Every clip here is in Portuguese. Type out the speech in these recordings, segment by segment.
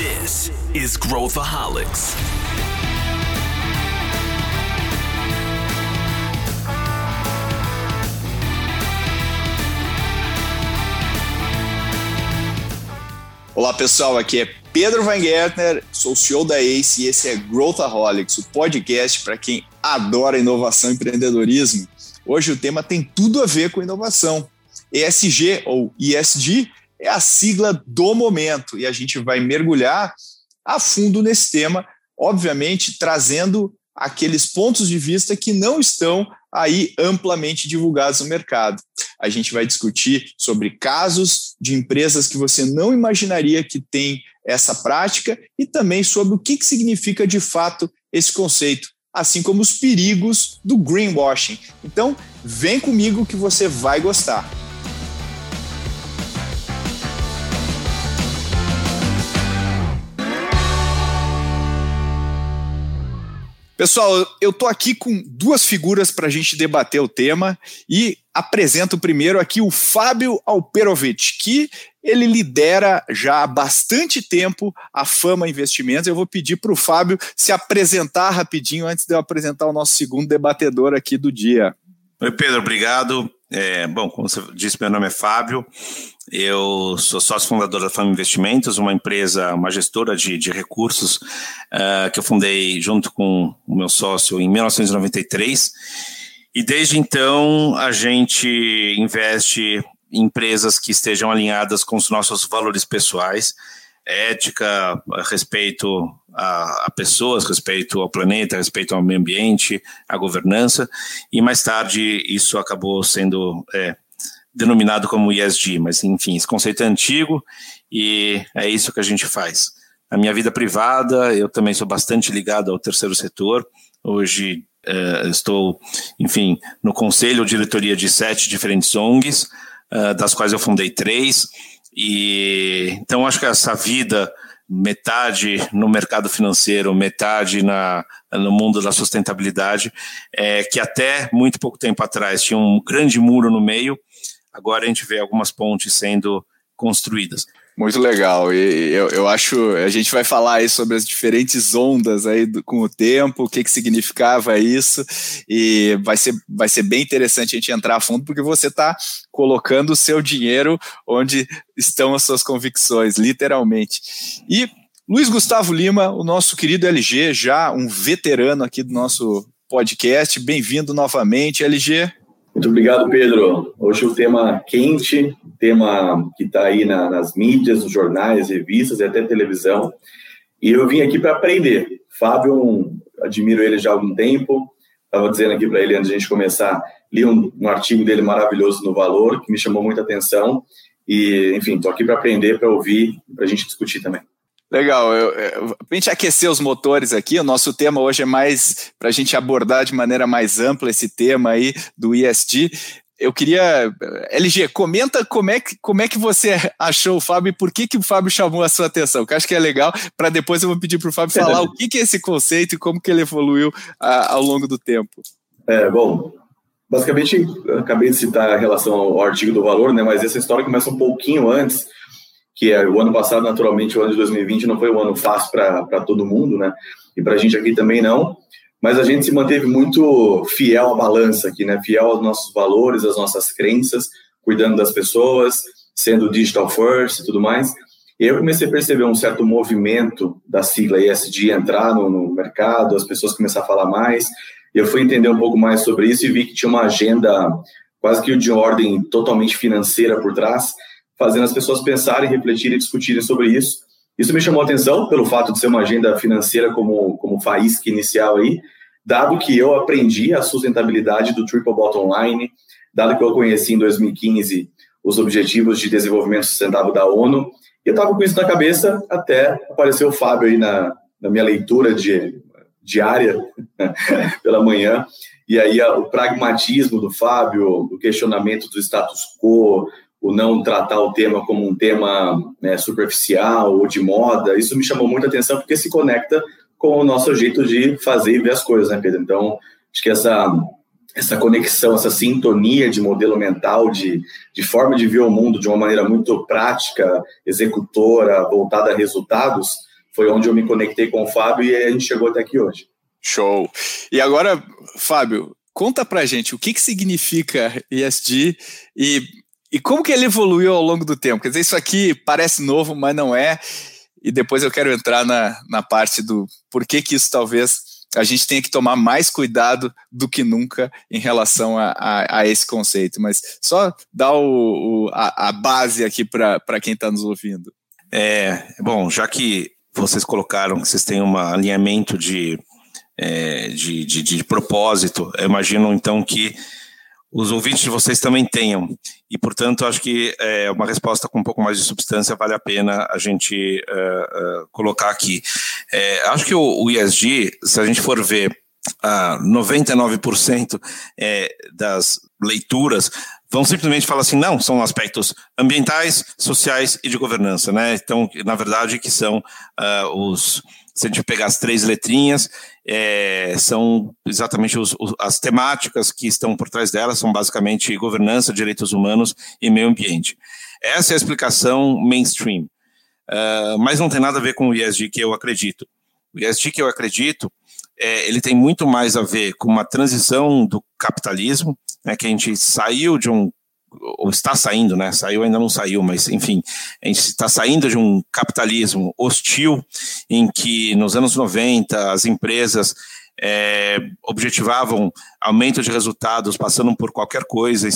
This is Growthaholics. Olá pessoal, aqui é Pedro Van Gertner, sou CEO da ACE e esse é Growthaholics, o podcast para quem adora inovação e empreendedorismo. Hoje o tema tem tudo a ver com inovação. ESG ou ESG é a sigla do momento e a gente vai mergulhar a fundo nesse tema, obviamente trazendo aqueles pontos de vista que não estão aí amplamente divulgados no mercado. A gente vai discutir sobre casos de empresas que você não imaginaria que tem essa prática e também sobre o que, significa de fato esse conceito, assim como os perigos do greenwashing. Então, vem comigo que você vai gostar. Pessoal, eu estou aqui com duas figuras para a gente debater o tema e apresento primeiro aqui o Fábio Alperovic, que ele lidera já há bastante tempo a Fama Investimentos. Eu vou pedir para o Fábio se apresentar rapidinho antes de eu apresentar o nosso segundo debatedor aqui do dia. Oi, Pedro, obrigado. É, bom, como você disse, meu nome é Fábio. Eu sou sócio fundador da Fama Investimentos, uma empresa, uma gestora de, de recursos uh, que eu fundei junto com o meu sócio em 1993. E desde então a gente investe em empresas que estejam alinhadas com os nossos valores pessoais, ética, respeito a, a, pessoas, respeito ao planeta, respeito ao meio ambiente, à governança, e mais tarde isso acabou sendo é, denominado como ESG, mas enfim, esse conceito é antigo e é isso que a gente faz. Na minha vida privada, eu também sou bastante ligado ao terceiro setor. Hoje uh, estou, enfim, no conselho ou diretoria de sete diferentes ONGs, uh, das quais eu fundei três. E então acho que essa vida metade no mercado financeiro, metade na, no mundo da sustentabilidade, é, que até muito pouco tempo atrás tinha um grande muro no meio, agora a gente vê algumas pontes sendo construídas. Muito legal. E eu, eu acho, a gente vai falar aí sobre as diferentes ondas aí do, com o tempo, o que, que significava isso, e vai ser, vai ser bem interessante a gente entrar a fundo, porque você está colocando o seu dinheiro onde estão as suas convicções, literalmente. E Luiz Gustavo Lima, o nosso querido LG, já um veterano aqui do nosso podcast, bem-vindo novamente, LG. Muito obrigado, Pedro. Hoje o tema quente, tema que está aí na, nas mídias, nos jornais, revistas e até televisão. E eu vim aqui para aprender. Fábio, admiro ele já há algum tempo. Estava dizendo aqui para ele antes de a gente começar, li um, um, artigo dele maravilhoso no Valor, que me chamou muita atenção. E, enfim, estou aqui para aprender, para ouvir, para a gente discutir também. Legal, para a gente aquecer os motores aqui, o nosso tema hoje é mais para a gente abordar de maneira mais ampla esse tema aí do ISD. Eu queria, LG, comenta como é que, como é que você achou o Fábio e por que, que o Fábio chamou a sua atenção, que eu acho que é legal, para depois eu vou pedir para o Fábio falar o que, que é esse conceito e como que ele evoluiu a, ao longo do tempo. É, bom, basicamente, acabei de citar a relação ao artigo do valor, né, mas essa história começa um pouquinho antes, que é o ano passado, naturalmente, o ano de 2020 não foi um ano fácil para todo mundo, né? E para a gente aqui também não. Mas a gente se manteve muito fiel à balança aqui, né? Fiel aos nossos valores, às nossas crenças, cuidando das pessoas, sendo digital first e tudo mais. E eu comecei a perceber um certo movimento da sigla ESG entrar no, no mercado, as pessoas começaram a falar mais. E eu fui entender um pouco mais sobre isso e vi que tinha uma agenda quase que de ordem totalmente financeira por trás fazendo as pessoas pensarem, refletirem discutirem sobre isso. Isso me chamou a atenção pelo fato de ser uma agenda financeira como, como faísca inicial aí, dado que eu aprendi a sustentabilidade do Triple Bottom Line, dado que eu conheci em 2015 os Objetivos de Desenvolvimento Sustentável da ONU, e eu estava com isso na cabeça até apareceu o Fábio aí na, na minha leitura de, diária pela manhã, e aí o pragmatismo do Fábio, o questionamento do status quo, o não tratar o tema como um tema né, superficial ou de moda, isso me chamou muita atenção porque se conecta com o nosso jeito de fazer e ver as coisas, né, Pedro? Então, acho que essa, essa conexão, essa sintonia de modelo mental, de, de forma de ver o mundo de uma maneira muito prática, executora, voltada a resultados, foi onde eu me conectei com o Fábio e a gente chegou até aqui hoje. Show. E agora, Fábio, conta pra gente o que, que significa ESG e, e como que ele evoluiu ao longo do tempo. Quer dizer, isso aqui parece novo, mas não é. E depois eu quero entrar na, na parte do por que, que isso talvez a gente tenha que tomar mais cuidado do que nunca em relação a, a, a esse conceito. Mas só dar o, o a, a, base aqui para quem está nos ouvindo. É, bom, já que vocês colocaram que vocês têm um alinhamento de, é, de, de, de propósito, eu imagino então que os ouvintes de vocês também tenham. E, portanto, acho que é, uma resposta com um pouco mais de substância vale a pena a gente uh, uh, colocar aqui. É, acho que o, o, ESG, se a gente for ver, uh, 99% é, das leituras vão simplesmente falar assim, não, são aspectos ambientais, sociais e de governança, né? Então, na verdade, que são uh, os se a gente pegar as três letrinhas, é, são exatamente os, os, as temáticas que estão por trás delas, são basicamente governança, direitos humanos e meio ambiente. Essa é a explicação mainstream, uh, mas não tem nada a ver com o ESG que eu acredito. O ESG que eu acredito, é, ele tem muito mais a ver com uma transição do capitalismo, né, que a gente saiu de um ou está saindo, né? Saiu ainda não saiu, mas enfim, a gente está saindo de um capitalismo hostil em que nos anos 90 as empresas é, objetivavam aumento de resultados passando por qualquer coisa,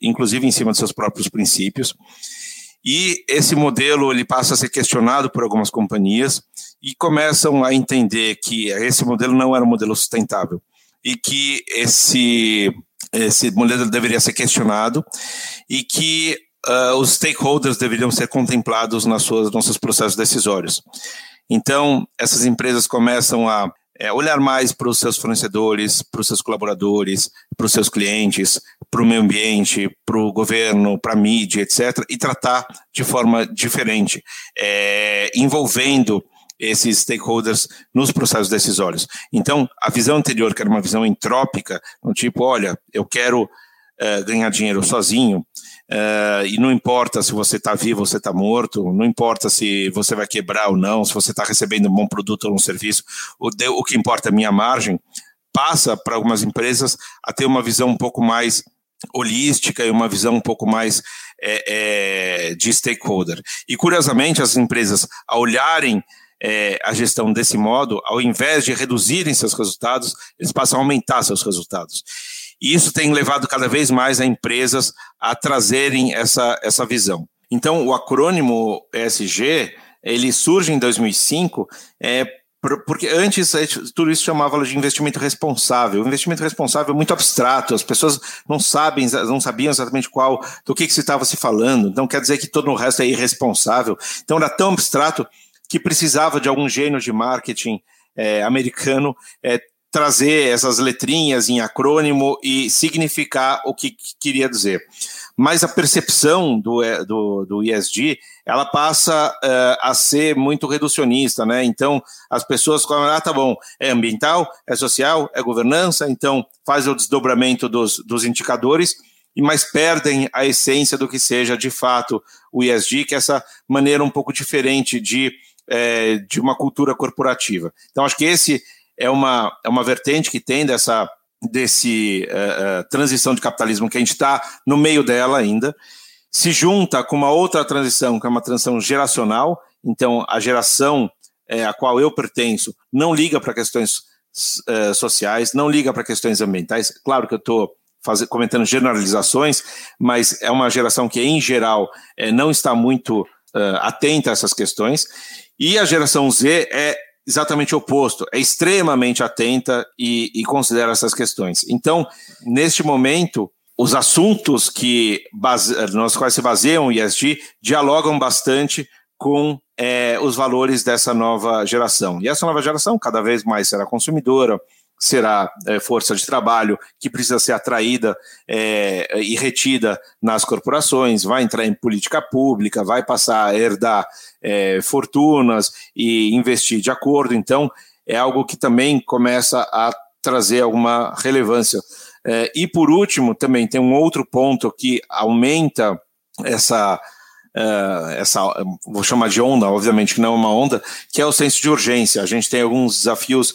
inclusive em cima de seus próprios princípios. E esse modelo ele passa a ser questionado por algumas companhias e começam a entender que esse modelo não era um modelo sustentável e que esse esse modelo deveria ser questionado e que uh, os stakeholders deveriam ser contemplados nas suas nossos processos decisórios. Então, essas empresas começam a é, olhar mais para os seus fornecedores, para os seus colaboradores, para os seus clientes, para o meio ambiente, para o governo, para a mídia, etc., e tratar de forma diferente, é, envolvendo esses stakeholders nos processos decisórios. Então, a visão anterior, que era uma visão entrópica, no tipo, olha, eu quero uh, ganhar dinheiro sozinho, uh, e não importa se você está vivo ou você está morto, não importa se você vai quebrar ou não, se você está recebendo um bom produto ou um serviço, o, de, o que importa é a minha margem, passa para algumas empresas a ter uma visão um pouco mais holística e uma visão um pouco mais é, é, de stakeholder. E curiosamente, as empresas, ao olharem é, a gestão desse modo, ao invés de reduzirem seus resultados, eles passam a aumentar seus resultados. E isso tem levado cada vez mais a empresas a trazerem essa, essa visão. Então, o acrônimo ESG, ele surge em 2005, é, porque antes tudo isso chamava de investimento responsável. O investimento responsável é muito abstrato, as pessoas não sabem, não sabiam exatamente qual, do que, que se estava se falando. Então quer dizer que todo o resto é irresponsável. Então era tão abstrato que precisava de algum gênio de marketing é, americano é, trazer essas letrinhas em acrônimo e significar o que, que queria dizer. Mas a percepção do, é, do, do ESG, ela passa uh, a ser muito reducionista, né? Então, as pessoas falam, ah, tá bom, é ambiental, é social, é governança, então faz o desdobramento dos, dos indicadores, mas perdem a essência do que seja, de fato, o ESG, que é essa maneira um pouco diferente de é, de uma cultura corporativa. Então, acho que esse é uma, é uma vertente que tem dessa desse uh, uh, transição de capitalismo que a gente está no meio dela ainda, se junta com uma outra transição, que é uma transição geracional. Então, a geração é, a qual eu pertenço não liga para questões uh, sociais, não liga para questões ambientais. Claro que eu estou comentando generalizações, mas é uma geração que, em geral, é, não está muito atenta a essas questões. E a geração Z é exatamente o oposto, é extremamente atenta e, e considera essas questões. Então, neste momento, os assuntos que base, nos quais se baseiam o ESG dialogam bastante com é, os valores dessa nova geração. E essa nova geração cada vez mais será consumidora, será é, força de trabalho que precisa ser atraída é, e retida nas corporações, vai entrar em política pública, vai passar a herdar é, fortunas e investir de acordo. Então, é algo que também começa a trazer alguma relevância. É, e por último, também tem um outro ponto que aumenta essa uh, essa, vou chamar de onda, obviamente que não é uma onda, que é o senso de urgência. A gente tem alguns desafios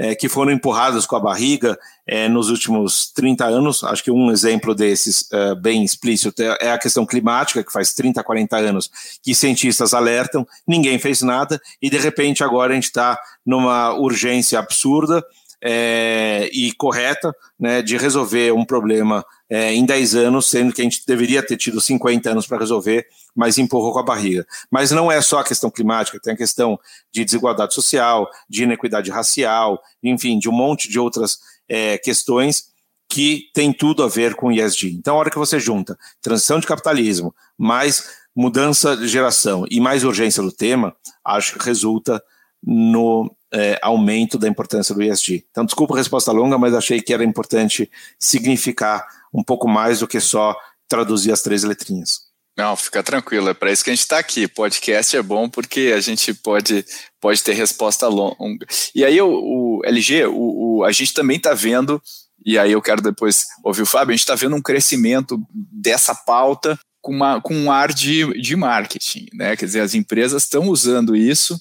é, que foram empurrados com a barriga é, nos últimos 30 anos. Acho que um exemplo desses, é, bem explícito, é, é a questão climática, que faz 30, 40 anos que cientistas alertam, ninguém fez nada, e de repente agora a gente está numa urgência absurda é, e correta né, de resolver um problema é, em 10 anos, sendo que a gente deveria ter tido 50 anos para resolver, mas empurrou com a barriga. Mas não é só a questão climática, tem a questão de desigualdade social, de inequidade racial, enfim, de um monte de outras é, questões que tem tudo a ver com ESG. Então, a hora que você junta transição de capitalismo, mais mudança de geração e mais urgência do tema, acho que resulta no é, aumento da importância do ESG. Então, desculpa a resposta longa, mas achei que era importante significar um pouco mais do que só traduzir as três letrinhas. Não, fica tranquilo, é para isso que a gente está aqui. Podcast é bom porque a gente pode, pode ter resposta longa. E aí, o, o LG, o, o, a gente também está vendo, e aí eu quero depois ouvir o Fábio, a gente está vendo um crescimento dessa pauta com, uma, com um ar de, de marketing, né? Quer dizer, as empresas estão usando isso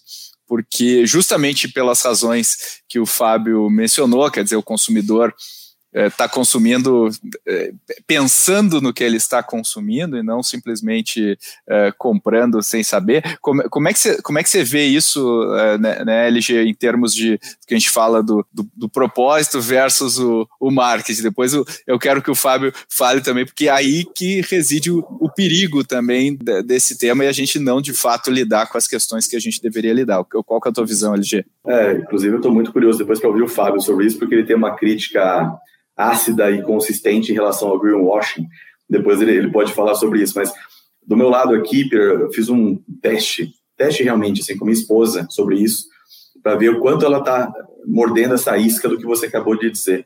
porque justamente pelas razões que o Fábio mencionou, quer dizer, o consumidor está é, consumindo é, pensando no que ele está consumindo e não simplesmente é, comprando sem saber. Como, como, é que você, como é que você vê isso, né, né, LG, em termos de que a gente fala do, do, do propósito versus o, o marketing? Depois eu, eu, quero que o Fábio fale também, porque é aí que reside o, o perigo também desse tema e a gente não de fato lidar com as questões que a gente deveria lidar. Qual que é a tua visão, LG? É, inclusive eu estou muito curioso depois para ouvir o Fábio sobre isso, porque ele tem uma crítica ácida e consistente em relação ao greenwashing. Depois ele, ele pode falar sobre isso, mas do meu lado aqui, eu fiz um teste, teste realmente, assim, com minha esposa sobre isso, para ver o quanto ela está mordendo essa isca do que você acabou de dizer.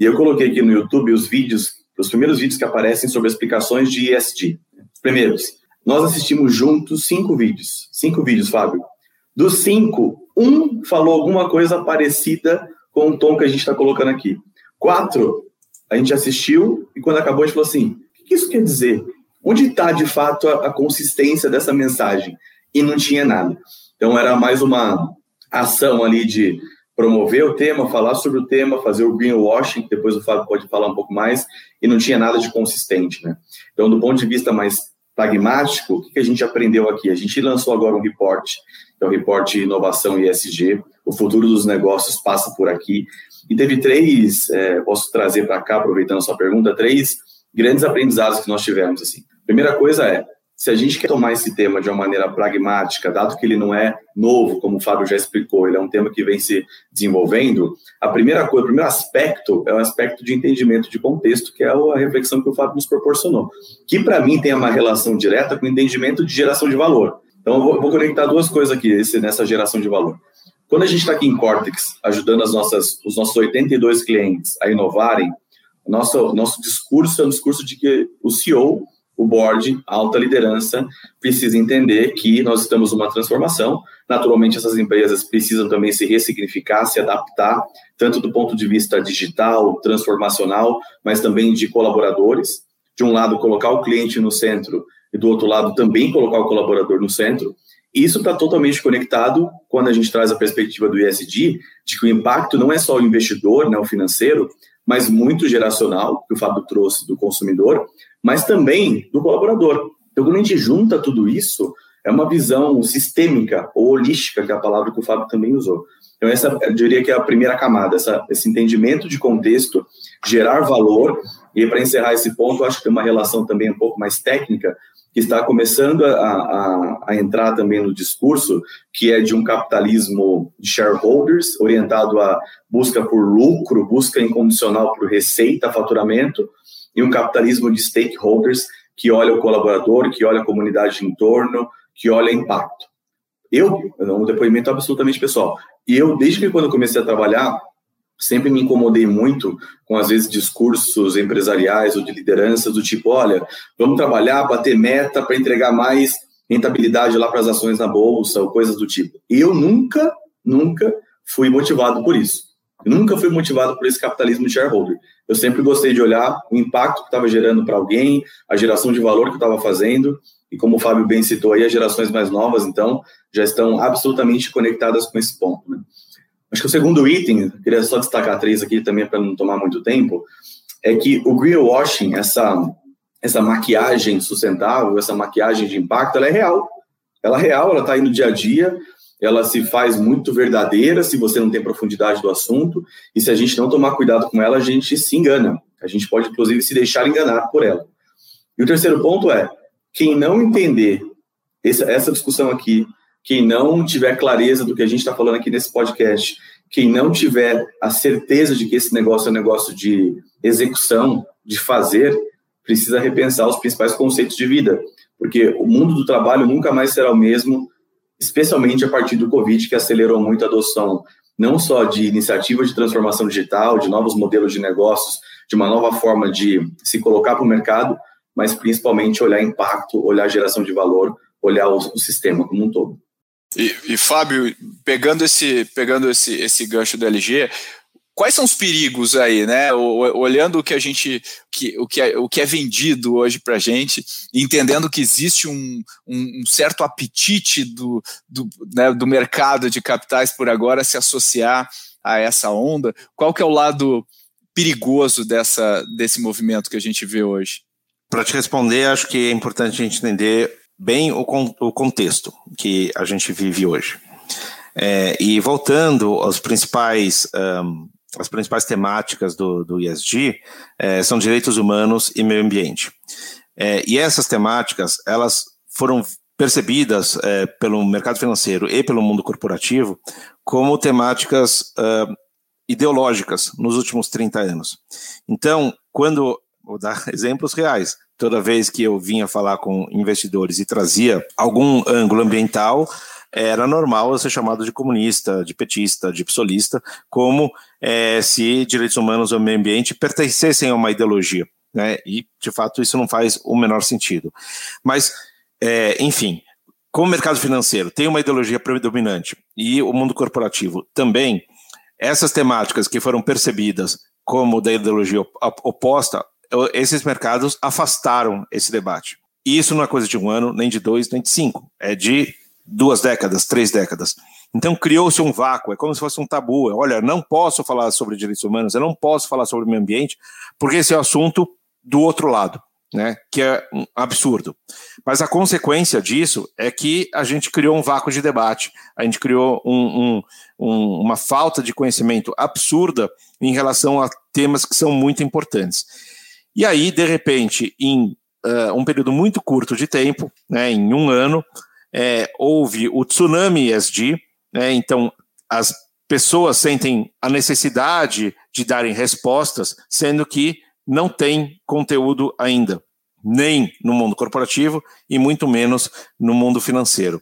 E eu coloquei aqui no YouTube os vídeos, os primeiros vídeos que aparecem sobre explicações de ESG. Primeiros, nós assistimos juntos cinco vídeos. Cinco vídeos, Fábio. Dos cinco, um falou alguma coisa parecida com o tom que a gente está colocando aqui. Quatro, a gente assistiu e quando acabou a gente falou assim: o que isso quer dizer? Onde está de fato a, a, consistência dessa mensagem? E não tinha nada. Então era mais uma ação ali de promover o tema, falar sobre o tema, fazer o greenwashing, que depois o Fábio pode falar um pouco mais, e não tinha nada de consistente, né? Então, do ponto de vista mais pragmático, o que a gente aprendeu aqui? A gente lançou agora um report, que é o report inovação e ESG, o futuro dos negócios passa por aqui. E teve três, é, posso trazer para cá, aproveitando a sua pergunta, três grandes aprendizados que nós tivemos. Assim. Primeira coisa é, se a gente quer tomar esse tema de uma maneira pragmática, dado que ele não é novo, como o Fábio já explicou, ele é um tema que vem se desenvolvendo, a primeira coisa, o primeiro aspecto é o aspecto de entendimento de contexto, que é a reflexão que o Fábio nos proporcionou, que para mim tem uma relação direta com o entendimento de geração de valor. Então, eu vou, vou conectar duas coisas aqui esse, nessa geração de valor. Quando a gente está aqui em Cortex, ajudando as nossas, os nossos 82 clientes a inovarem, nosso, nosso discurso é um discurso de que o CEO, o board, a alta liderança, precisa entender que nós estamos numa transformação. Naturalmente, essas empresas precisam também se ressignificar, se adaptar, tanto do ponto de vista digital, transformacional, mas também de colaboradores. De um lado, colocar o cliente no centro e do outro lado, também colocar o colaborador no centro. Isso está totalmente conectado quando a gente traz a perspectiva do ISD, de que o impacto não é só o investidor, né, o financeiro, mas muito geracional, que o Fábio trouxe do consumidor, mas também do colaborador. Então, quando a gente junta tudo isso, é uma visão sistêmica ou holística, que é a palavra que o Fábio também usou. Então, essa eu diria que é a primeira camada, essa, esse entendimento de contexto, gerar valor. E para encerrar esse ponto, acho que tem uma relação também um pouco mais técnica, que está começando a, a, a, entrar também no discurso, que é de um capitalismo de shareholders, orientado à busca por lucro, busca incondicional por receita, faturamento, e um capitalismo de stakeholders, que olha o colaborador, que olha a comunidade de entorno, que olha impacto. Eu, um depoimento absolutamente pessoal, e eu, desde que quando eu comecei a trabalhar, sempre me incomodei muito com, às vezes, discursos empresariais ou de lideranças do tipo, olha, vamos trabalhar, bater meta para entregar mais rentabilidade lá para as ações na bolsa ou coisas do tipo. Eu nunca, nunca fui motivado por isso. Eu nunca fui motivado por esse capitalismo de shareholder. eu sempre gostei de olhar o impacto que estava gerando para alguém, a geração de valor que estava fazendo, e como o Fábio bem citou aí, as gerações mais novas, então, já estão absolutamente conectadas com esse ponto. Né? Acho que o segundo item, queria só destacar três aqui também para não tomar muito tempo, é que o greenwashing, essa, essa maquiagem sustentável, essa maquiagem de impacto, ela é real. Ela é real, ela está aí no dia a dia, ela se faz muito verdadeira se você não tem profundidade do assunto, e se a gente não tomar cuidado com ela, a gente se engana. A gente pode, inclusive, se deixar enganar por ela. E o terceiro ponto é, quem não entender essa, essa discussão aqui, quem não tiver clareza do que a gente está falando aqui nesse podcast, quem não tiver a certeza de que esse negócio é um negócio de execução, de fazer, precisa repensar os principais conceitos de vida, porque o mundo do trabalho nunca mais será o mesmo, especialmente a partir do Covid, que acelerou muito a adoção não só de iniciativas de transformação digital, de novos modelos de negócios, de uma nova forma de se colocar para o mercado, mas principalmente olhar impacto, olhar geração de valor, olhar o, o sistema como um todo. E, e, Fábio, pegando esse, pegando esse, esse gancho do LG, quais são os perigos aí, né? Olhando o que a gente, que, o, que é, o que é vendido hoje para a gente, entendendo que existe um, um, um certo apetite do, do, né, do mercado de capitais por agora se associar a essa onda, qual que é o lado perigoso dessa, desse movimento que a gente vê hoje? Para te responder, acho que é importante a gente entender bem o, o contexto que a gente vive hoje. É, e voltando aos principais, um, as principais temáticas do, do ESG, é, são direitos humanos e meio ambiente. É, e essas temáticas, elas foram percebidas é, pelo mercado financeiro e pelo mundo corporativo como temáticas uh, ideológicas nos últimos 30 anos. Então, quando, vou dar exemplos reais, toda vez que eu vinha falar com investidores e trazia algum ângulo ambiental, era normal ser chamado de comunista, de petista, de psolista, como é, se direitos humanos ou meio ambiente pertencessem a uma ideologia. Né? E, de fato, isso não faz o menor sentido. Mas, é, enfim, como o mercado financeiro tem uma ideologia predominante e o mundo corporativo também, essas temáticas que foram percebidas como da ideologia oposta esses mercados afastaram esse debate. E isso não é coisa de um ano, nem de dois, nem de cinco. É de duas décadas, três décadas. Então criou-se um vácuo, é como se fosse um tabu. Olha, não posso falar sobre direitos humanos, eu não posso falar sobre o meio ambiente, porque esse é o assunto do outro lado, né? Que é um absurdo. Mas a consequência disso é que a gente criou um vácuo de debate, a gente criou um, um, um, uma falta de conhecimento absurda em relação a temas que são muito importantes. E aí, de repente, em uh, um período muito curto de tempo, né, em um ano, é, houve o tsunami ESG, né, então as pessoas sentem a necessidade de darem respostas, sendo que não tem conteúdo ainda, nem no mundo corporativo e muito menos no mundo financeiro.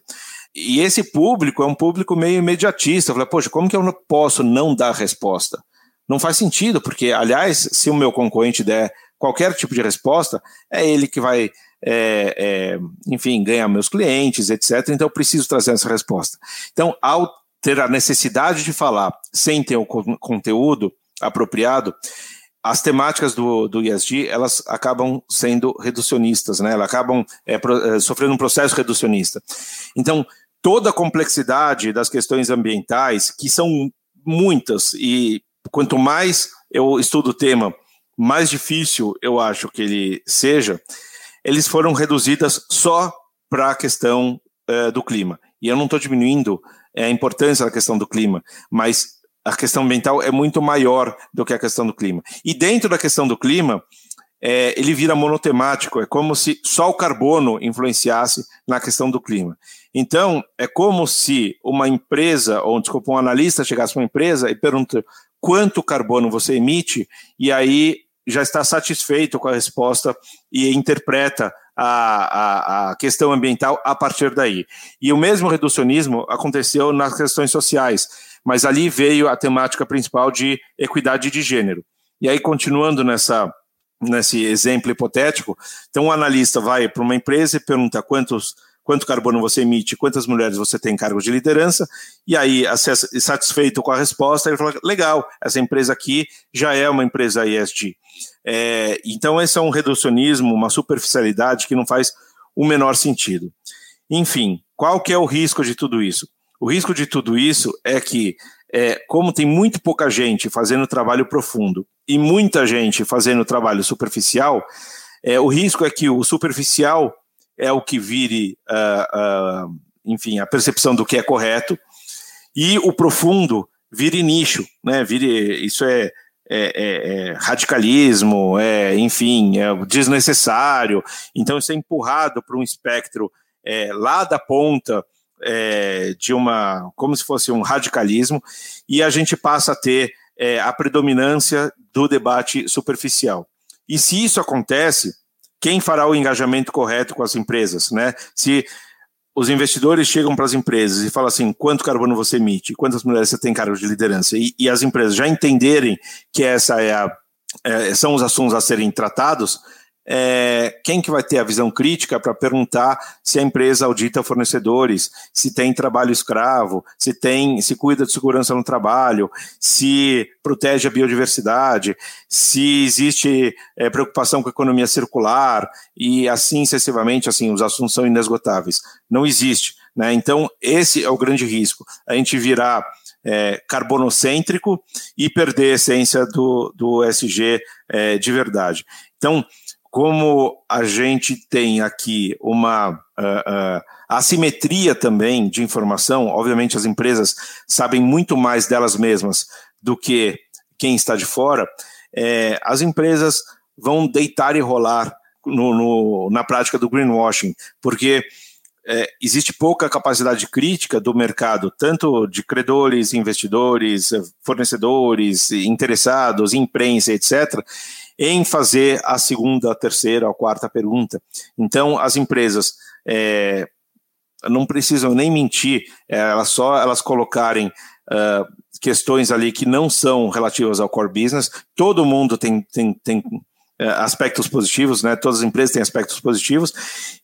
E esse público é um público meio imediatista. Fala, poxa, como que eu não posso não dar resposta? Não faz sentido, porque, aliás, se o meu concorrente der qualquer tipo de resposta, é ele que vai, é, é, enfim, ganhar meus clientes, etc. Então, eu preciso trazer essa resposta. Então, ao ter a necessidade de falar sem ter o conteúdo apropriado, as temáticas do, do elas acabam sendo reducionistas, né? Elas acabam é, pro, é, sofrendo um processo reducionista. Então, toda a complexidade das questões ambientais, que são muitas, e quanto mais eu estudo o tema, mais difícil eu acho que ele seja, eles foram reduzidas só para a questão é, do clima. E eu não estou diminuindo é, a importância da questão do clima, mas a questão ambiental é muito maior do que a questão do clima. E dentro da questão do clima, é, ele vira monotemático, é como se só o carbono influenciasse na questão do clima. Então, é como se uma empresa, ou desculpa, um analista chegasse para uma empresa e pergunta quanto carbono você emite, e aí já está satisfeito com a resposta e interpreta a, a, a, questão ambiental a partir daí. E o mesmo reducionismo aconteceu nas questões sociais, mas ali veio a temática principal de equidade de gênero. E aí, continuando nessa, nesse exemplo hipotético, então um analista vai para uma empresa e pergunta quantos, quanto carbono você emite, quantas mulheres você tem em cargos de liderança, e aí, satisfeito com a resposta, ele fala, legal, essa empresa aqui já é uma empresa ESG. É, então, esse é um reducionismo, uma superficialidade que não faz o menor sentido. Enfim, qual que é o risco de tudo isso? O risco de tudo isso é que, é, como tem muito pouca gente fazendo trabalho profundo e muita gente fazendo trabalho superficial, é, o risco é que o superficial é o que vire, uh, uh, enfim, a percepção do que é correto, e o profundo vire nicho, né? Vire, isso é, é, é, é radicalismo, é, enfim, é desnecessário. Então isso é empurrado para um espectro é, lá da ponta é, de uma, como se fosse um radicalismo, e a gente passa a ter é, a predominância do debate superficial. E se isso acontece, quem fará o engajamento correto com as empresas, né? Se os investidores chegam para as empresas e falam assim, quanto carbono você emite, quantas mulheres você tem cargo de liderança, e, e as empresas já entenderem que essa é a, é, são os assuntos a serem tratados, é, quem que vai ter a visão crítica para perguntar se a empresa audita fornecedores, se tem trabalho escravo, se tem, se cuida de segurança no trabalho, se protege a biodiversidade, se existe é, preocupação com a economia circular e assim sucessivamente, assim, os assuntos são inesgotáveis. Não existe. Né? Então, esse é o grande risco. A gente virar é, carbonocêntrico e perder a essência do, do SG é, de verdade. Então, como a gente tem aqui uma uh, uh, assimetria também de informação, obviamente as empresas sabem muito mais delas mesmas do que quem está de fora, é, as empresas vão deitar e rolar no, no, na prática do greenwashing, porque é, existe pouca capacidade crítica do mercado, tanto de credores, investidores, fornecedores, interessados, imprensa, etc., em fazer a segunda, a terceira, a quarta pergunta. Então, as empresas é, não precisam nem mentir, é, elas só elas colocarem uh, questões ali que não são relativas ao core business. Todo mundo tem, tem, tem aspectos positivos, né? Todas as empresas têm aspectos positivos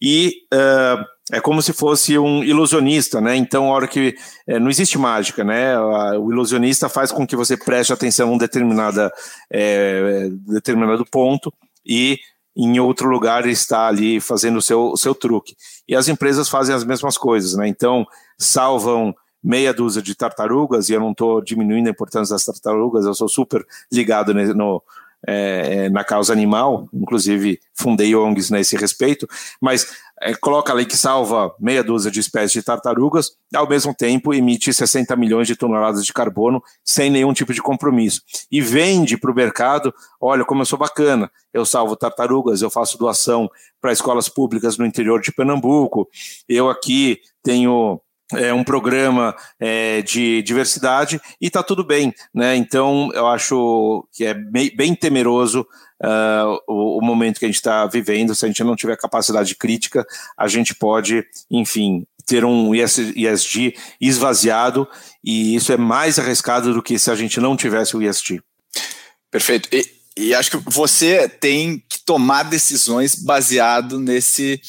e uh, é como se fosse um ilusionista, né? Então, a hora que é, não existe mágica, né? O ilusionista faz com que você preste atenção a um determinada, é, determinado ponto e em outro lugar está ali fazendo o seu, o seu truque. E as empresas fazem as mesmas coisas, né? Então, salvam meia dúzia de tartarugas, e eu não estou diminuindo a importância das tartarugas, eu sou super ligado no, é, é, na causa animal, inclusive fundei ONGs nesse respeito, mas é, coloca ali que salva meia dúzia de espécies de tartarugas, ao mesmo tempo emite 60 milhões de toneladas de carbono sem nenhum tipo de compromisso. E vende para o mercado: olha como eu sou bacana, eu salvo tartarugas, eu faço doação para escolas públicas no interior de Pernambuco, eu aqui tenho é um programa é, de diversidade e está tudo bem, né? Então eu acho que é bem, temeroso uh, o, o, momento que a gente está vivendo. Se a gente não tiver capacidade crítica, a gente pode, enfim, ter um ESG esvaziado e isso é mais arriscado do que se a gente não tivesse o ESG. Perfeito. E, e acho que você tem que tomar decisões baseado nesse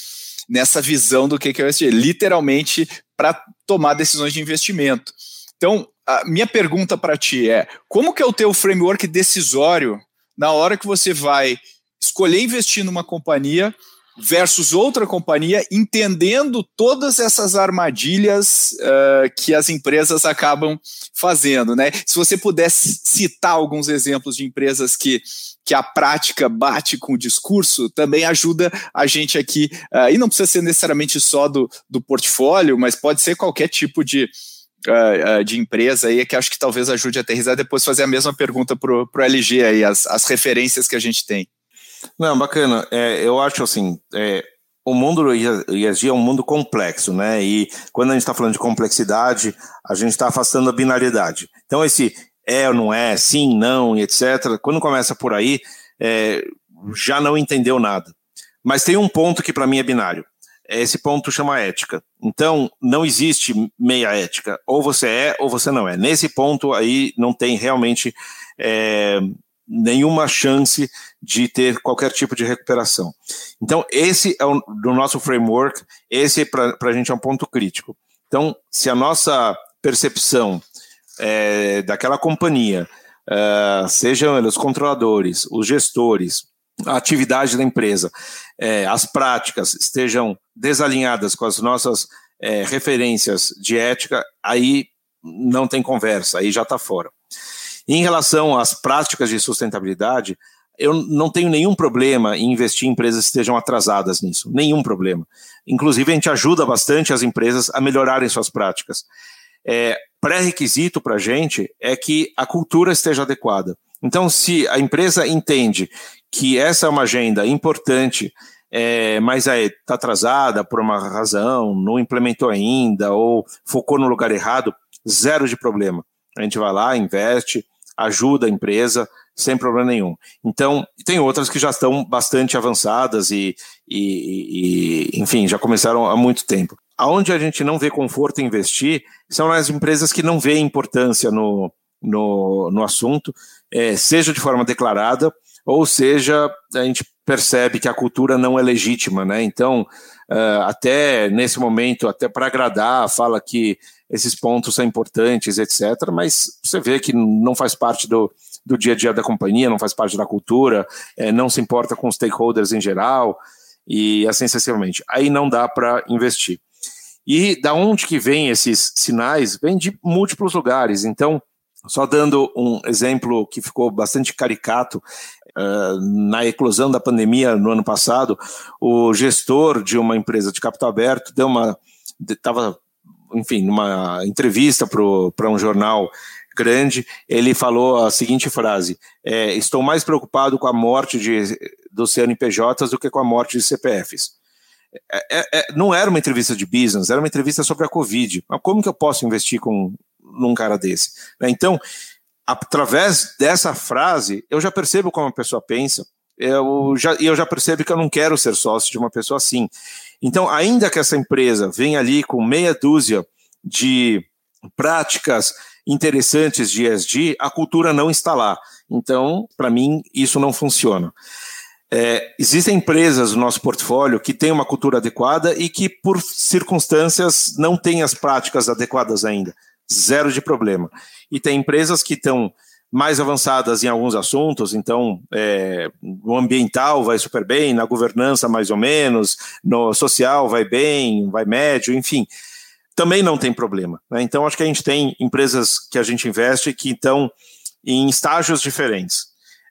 nessa visão do que é o ESG, literalmente para tomar decisões de investimento. Então, a minha pergunta para ti é: como que é o teu framework decisório na hora que você vai escolher investir numa companhia versus outra companhia, entendendo todas essas armadilhas uh, que as empresas acabam fazendo, né? Se você pudesse citar alguns exemplos de empresas que, que a prática bate com o discurso, também ajuda a gente aqui, uh, e não precisa ser necessariamente só do, do portfólio, mas pode ser qualquer tipo de, Uh, uh, de empresa aí, que acho que talvez ajude a aterrizar, depois fazer a mesma pergunta para o LG aí, as, as referências que a gente tem. Não, bacana. É, eu acho assim, é, o mundo do ESG é um mundo complexo, né? E quando a gente está falando de complexidade, a gente está afastando a binariedade. Então, esse é ou não é, sim, não, etc., quando começa por aí, é, já não entendeu nada. Mas tem um ponto que para mim é binário. Esse ponto chama ética. Então, não existe meia ética. Ou você é ou você não é. Nesse ponto aí não tem realmente é, nenhuma chance de ter qualquer tipo de recuperação. Então, esse é o do nosso framework, esse para a gente é um ponto crítico. Então, se a nossa percepção é, daquela companhia, uh, sejam os controladores, os gestores, a atividade da empresa, é, as práticas estejam desalinhadas com as nossas é, referências de ética, aí não tem conversa, aí já está fora. Em relação às práticas de sustentabilidade, eu não tenho nenhum problema em investir em empresas que estejam atrasadas nisso, nenhum problema. Inclusive, a gente ajuda bastante as empresas a melhorarem suas práticas. É, Pré-requisito para a gente é que a cultura esteja adequada. Então, se a empresa entende que essa é uma agenda importante, é, mas está atrasada por uma razão, não implementou ainda ou focou no lugar errado, zero de problema. A gente vai lá, investe, ajuda a empresa sem problema nenhum. Então, tem outras que já estão bastante avançadas e, e, e, enfim, já começaram há muito tempo. Aonde a gente não vê conforto em investir são nas empresas que não veem importância no, no, no assunto, é, seja de forma declarada, ou seja, a gente percebe que a cultura não é legítima, né? Então, uh, até nesse momento, até para agradar, fala que esses pontos são importantes, etc., mas você vê que não faz parte do, do dia a dia da companhia, não faz parte da cultura, é, não se importa com os stakeholders em geral, e assim sucessivamente. Aí não dá para investir. E da onde que vem esses sinais? Vem de múltiplos lugares. Então, só dando um exemplo que ficou bastante caricato, na eclosão da pandemia no ano passado, o gestor de uma empresa de capital aberto deu uma. estava, enfim, numa entrevista para um jornal grande, ele falou a seguinte frase: é, Estou mais preocupado com a morte de, dos CNPJs do que com a morte de CPFs. É, é, é, não era uma entrevista de business, era uma entrevista sobre a Covid. Mas como que eu posso investir com, num cara desse? Né, então, através dessa frase, eu já percebo como a pessoa pensa, eu já, eu já percebo que eu não quero ser sócio de uma pessoa assim. Então, ainda que essa empresa venha ali com meia dúzia de práticas interessantes de ESG, a cultura não está lá. Então, para mim, isso não funciona. É, existem empresas no nosso portfólio que têm uma cultura adequada e que, por circunstâncias, não têm as práticas adequadas ainda. Zero de problema. E tem empresas que estão mais avançadas em alguns assuntos, então é, o ambiental vai super bem, na governança mais ou menos, no social vai bem, vai médio, enfim, também não tem problema. Né? Então acho que a gente tem empresas que a gente investe que estão em estágios diferentes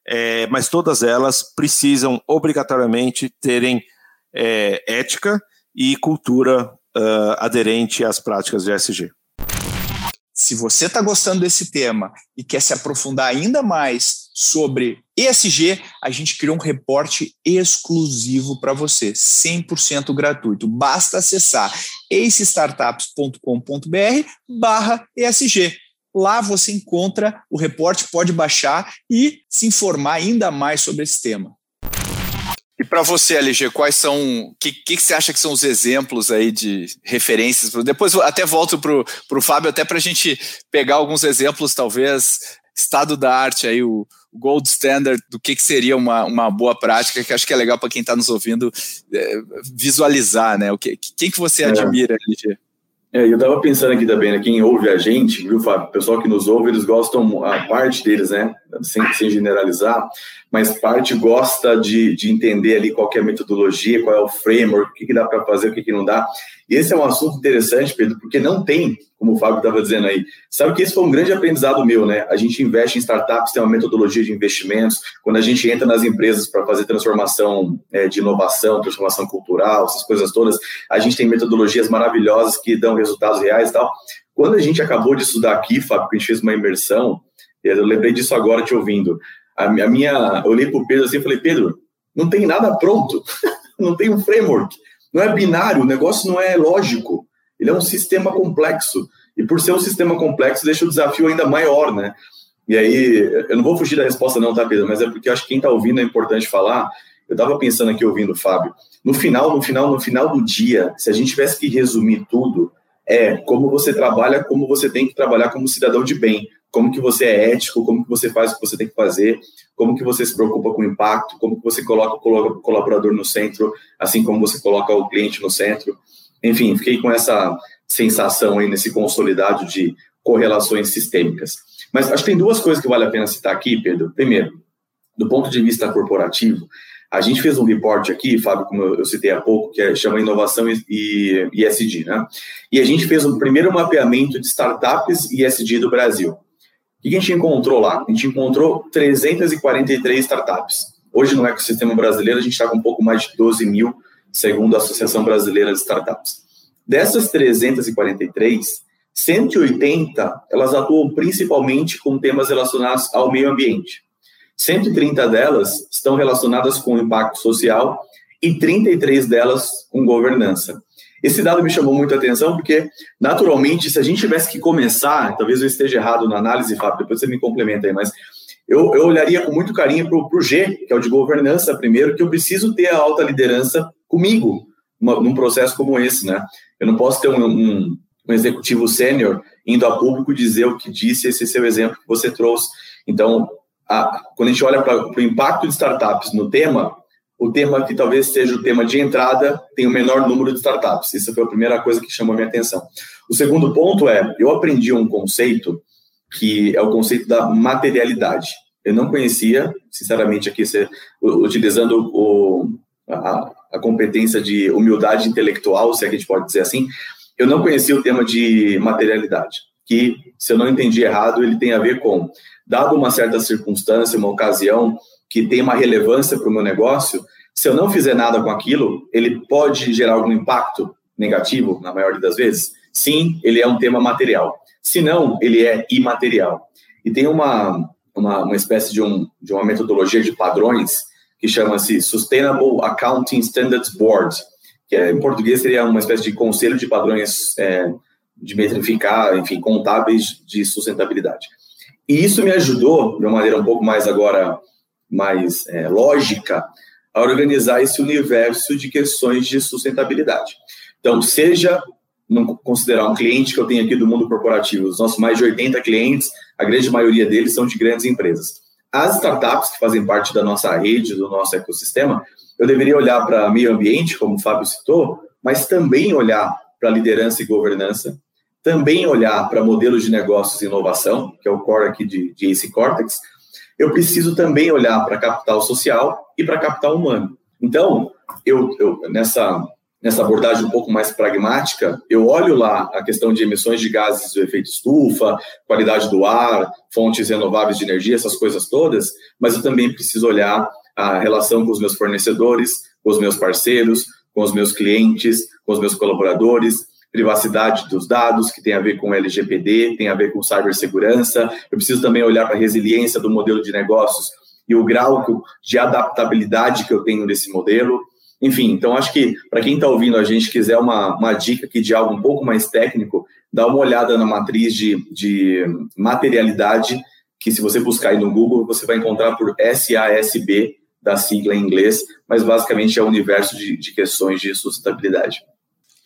é, mas todas elas precisam obrigatoriamente terem é, ética e cultura uh, aderente às práticas de ESG. Se você está gostando desse tema e quer se aprofundar ainda mais sobre ESG, a gente criou um reporte exclusivo para você, 100% gratuito. Basta acessar acestartups.com.br barra ESG. Lá você encontra o reporte, pode baixar e se informar ainda mais sobre esse tema. E para você, LG, quais são. O que, que, que, você acha que são os exemplos aí de referências? Depois até volto para o Fábio, até para a gente pegar alguns exemplos, talvez, estado da arte, aí, o, o gold standard do que, que seria uma, uma boa prática, que acho que é legal para quem está nos ouvindo é, visualizar, né? O que, quem que você é. admira, LG? É, eu estava pensando aqui também, né, quem ouve a gente, viu, Fábio? O pessoal que nos ouve, eles gostam, a parte deles, né, sem, sem generalizar, mas parte gosta de, de entender ali qual é a metodologia, qual é o framework, o que, que dá para fazer, o que, que não dá. E esse é um assunto interessante, Pedro, porque não tem, como o Fábio estava dizendo aí. Sabe que esse foi um grande aprendizado meu, né? A gente investe em startups, tem uma metodologia de investimentos. Quando a gente entra nas empresas para fazer transformação é, de inovação, transformação cultural, essas coisas todas, a gente tem metodologias maravilhosas que dão resultados reais e tal. Quando a gente acabou de estudar aqui, Fábio, que a gente fez uma imersão, eu lembrei disso agora te ouvindo. A minha, eu olhei para o Pedro assim e falei, Pedro, não tem nada pronto, não tem um framework não é binário, o negócio não é lógico. Ele é um sistema complexo. E por ser um sistema complexo, deixa o desafio ainda maior, né? E aí, eu não vou fugir da resposta não, tá, Pedro? Mas é porque acho que quem está ouvindo é importante falar. Eu estava pensando aqui, ouvindo o Fábio. No final, no final, no final do dia, se a gente tivesse que resumir tudo, é como você trabalha, como você tem que trabalhar como cidadão de bem, como que você é ético, como que você faz o que você tem que fazer, como que você se preocupa com o impacto, como que você coloca o colaborador no centro, assim como você coloca o cliente no centro. Enfim, fiquei com essa sensação aí nesse consolidado de correlações sistêmicas. Mas acho que tem duas coisas que vale a pena citar aqui, Pedro. Primeiro, do ponto de vista corporativo, a gente fez um report aqui, Fábio, como eu citei há pouco, que é, chama Inovação e, ESG, né? E a gente fez um primeiro mapeamento de startups e ESG do Brasil. O que a gente encontrou lá? A gente encontrou 343 startups. Hoje, no ecossistema brasileiro, a gente está com um pouco mais de 12 mil, segundo a Associação Brasileira de Startups. Dessas 343, 180 elas atuam principalmente com temas relacionados ao meio ambiente. 130 delas estão relacionadas com impacto social e 33 delas com governança. Esse dado me chamou muita atenção porque, naturalmente, se a gente tivesse que começar, talvez eu esteja errado na análise, Fábio, depois você me complementa aí, mas eu, eu olharia com muito carinho para o G, que é o de governança primeiro, que eu preciso ter a alta liderança comigo uma, num processo como esse, né? Eu não posso ter um, um, um executivo sênior indo a público dizer o que disse, esse seu exemplo que você trouxe. Então, a, quando a gente olha para o impacto de startups no tema, o tema que talvez seja o tema de entrada tem o menor número de startups. Essa foi a primeira coisa que chamou a minha atenção. O segundo ponto é, eu aprendi um conceito que é o conceito da materialidade. Eu não conhecia, sinceramente, aqui utilizando o, a, a competência de humildade intelectual, se é que a gente pode dizer assim, eu não conhecia o tema de materialidade, que, se eu não entendi errado, ele tem a ver com dado uma certa circunstância, uma ocasião que tem uma relevância para o meu negócio, se eu não fizer nada com aquilo, ele pode gerar algum impacto negativo, na maioria das vezes? Sim, ele é um tema material. Se não, ele é imaterial. E tem uma, uma, uma espécie de, um, de uma metodologia de padrões que chama-se Sustainable Accounting Standards Board, que é, em português seria uma espécie de conselho de padrões é, de metrificar, enfim, contábeis de sustentabilidade. E isso me ajudou, de uma maneira um pouco mais agora, mais é, lógica, a organizar esse universo de questões de sustentabilidade. Então, seja não considerar um cliente que eu tenho aqui do mundo corporativo, os nossos mais de 80 clientes, a grande maioria deles são de grandes empresas. As startups que fazem parte da nossa rede, do nosso ecossistema, eu deveria olhar para meio ambiente, como o Fábio citou, mas também olhar para liderança e governança, também olhar para modelos de negócios e inovação, que é o core aqui de, de Ace Cortex, eu preciso também olhar para capital social e para capital humano. Então, eu, eu, nessa, nessa abordagem um pouco mais pragmática, eu olho lá a questão de emissões de gases do efeito estufa, qualidade do ar, fontes renováveis de energia, essas coisas todas, mas eu também preciso olhar a relação com os meus fornecedores, com os meus parceiros, com os meus clientes, com os meus colaboradores, privacidade dos dados, que tem a ver com LGPD, tem a ver com cibersegurança. Eu preciso também olhar para a resiliência do modelo de negócios e o grau de adaptabilidade que eu tenho nesse modelo. Enfim, então acho que para quem está ouvindo a gente quiser uma, uma dica aqui de algo um pouco mais técnico, dá uma olhada na matriz de, de materialidade, que se você buscar aí no Google, você vai encontrar por SASB, da sigla em inglês, mas basicamente é o universo de, de questões de sustentabilidade.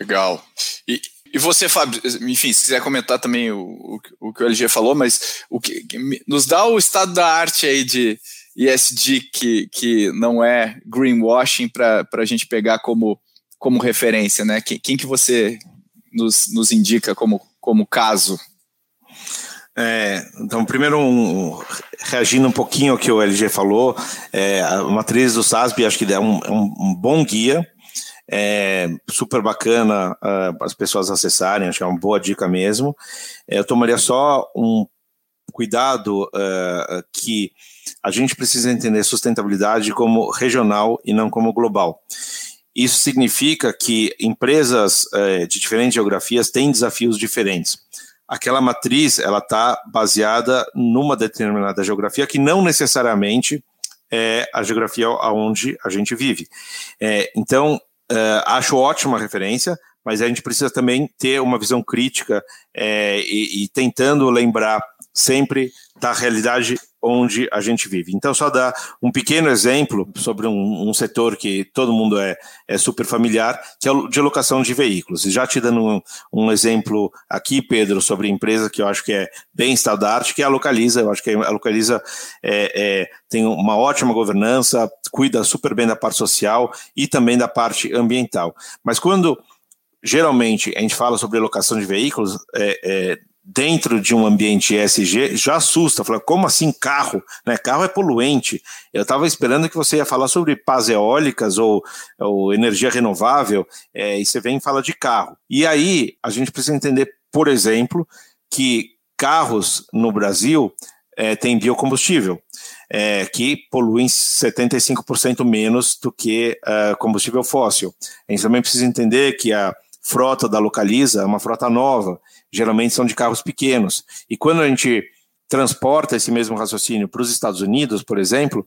Legal. E, e você, Fábio, enfim, se quiser comentar também o, o, o que o LG falou, mas o que, nos dá o estado da arte aí de ESG que, que não é greenwashing para a gente pegar como, como referência, né? Quem, quem que você nos, nos indica como, como caso? É, então, primeiro, um, reagindo um pouquinho ao que o LG falou, é, a matriz do SASB acho que é um, um, um bom guia, é super bacana uh, as pessoas acessarem, acho que é uma boa dica mesmo. É, eu tomaria só um cuidado uh, que a gente precisa entender sustentabilidade como regional e não como global. Isso significa que empresas uh, de diferentes geografias têm desafios diferentes aquela matriz ela está baseada numa determinada geografia que não necessariamente é a geografia aonde a gente vive. É, então, é, acho ótima referência, mas a gente precisa também ter uma visão crítica é, e, e tentando lembrar sempre da realidade onde a gente vive. Então, só dar um pequeno exemplo sobre um, um setor que todo mundo é, é, super familiar, que é o de locação de veículos. E já te dando um, um, exemplo aqui, Pedro, sobre empresa que eu acho que é bem estado da arte, que é a Localiza. Eu acho que a Localiza é, é, tem uma ótima governança, cuida super bem da parte social e também da parte ambiental. Mas quando geralmente a gente fala sobre locação de veículos, é, é, dentro de um ambiente ESG já assusta. Fala, como assim carro? Né? Carro é poluente. Eu estava esperando que você ia falar sobre pás eólicas ou, ou energia renovável, é, e você vem e fala de carro. E aí a gente precisa entender, por exemplo, que carros no Brasil é, têm biocombustível. É, que poluem 75% menos do que uh, combustível fóssil. A gente também precisa entender que a frota da Localiza é uma frota nova, geralmente são de carros pequenos. E quando a gente transporta esse mesmo raciocínio para os Estados Unidos, por exemplo,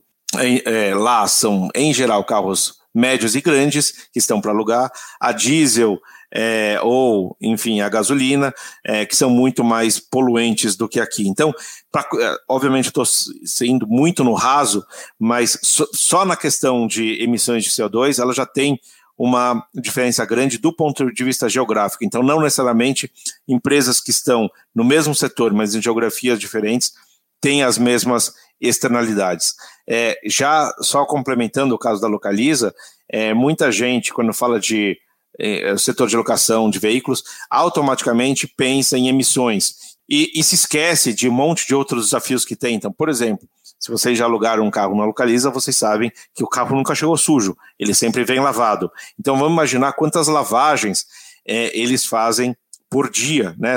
é, lá são, em geral, carros médios e grandes que estão para alugar, a diesel é, ou, enfim, a gasolina, é, que são muito mais poluentes do que aqui. Então, pra, é, obviamente, estou sendo muito no raso, mas so, só na questão de emissões de CO2, ela já tem uma diferença grande do ponto de vista geográfico. Então, não necessariamente empresas que estão no mesmo setor, mas em geografias diferentes, têm as mesmas externalidades. É, já só complementando o caso da Localiza, é, muita gente, quando fala de é, setor de locação de veículos, automaticamente pensa em emissões e, e, se esquece de um monte de outros desafios que tem. Então, por exemplo, se vocês já alugaram um carro na Localiza, vocês sabem que o carro nunca chegou sujo, ele sempre vem lavado. Então vamos imaginar quantas lavagens é, eles fazem por dia, né?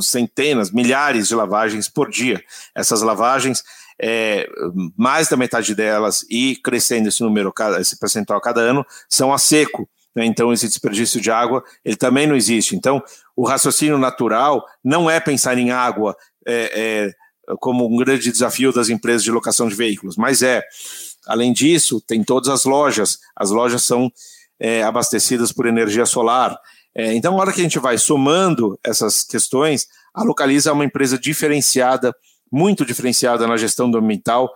Centenas, milhares de lavagens por dia. Essas lavagens, é, mais da metade delas e crescendo esse número, esse percentual cada ano, são a seco. Né? Então esse desperdício de água ele também não existe. Então o raciocínio natural não é pensar em água é, é como um grande desafio das empresas de locação de veículos, mas é. Além disso, tem todas as lojas, as lojas são é, abastecidas por energia solar. É, então, na hora que a gente vai somando essas questões, a Localiza é uma empresa diferenciada, muito diferenciada na gestão do ambiental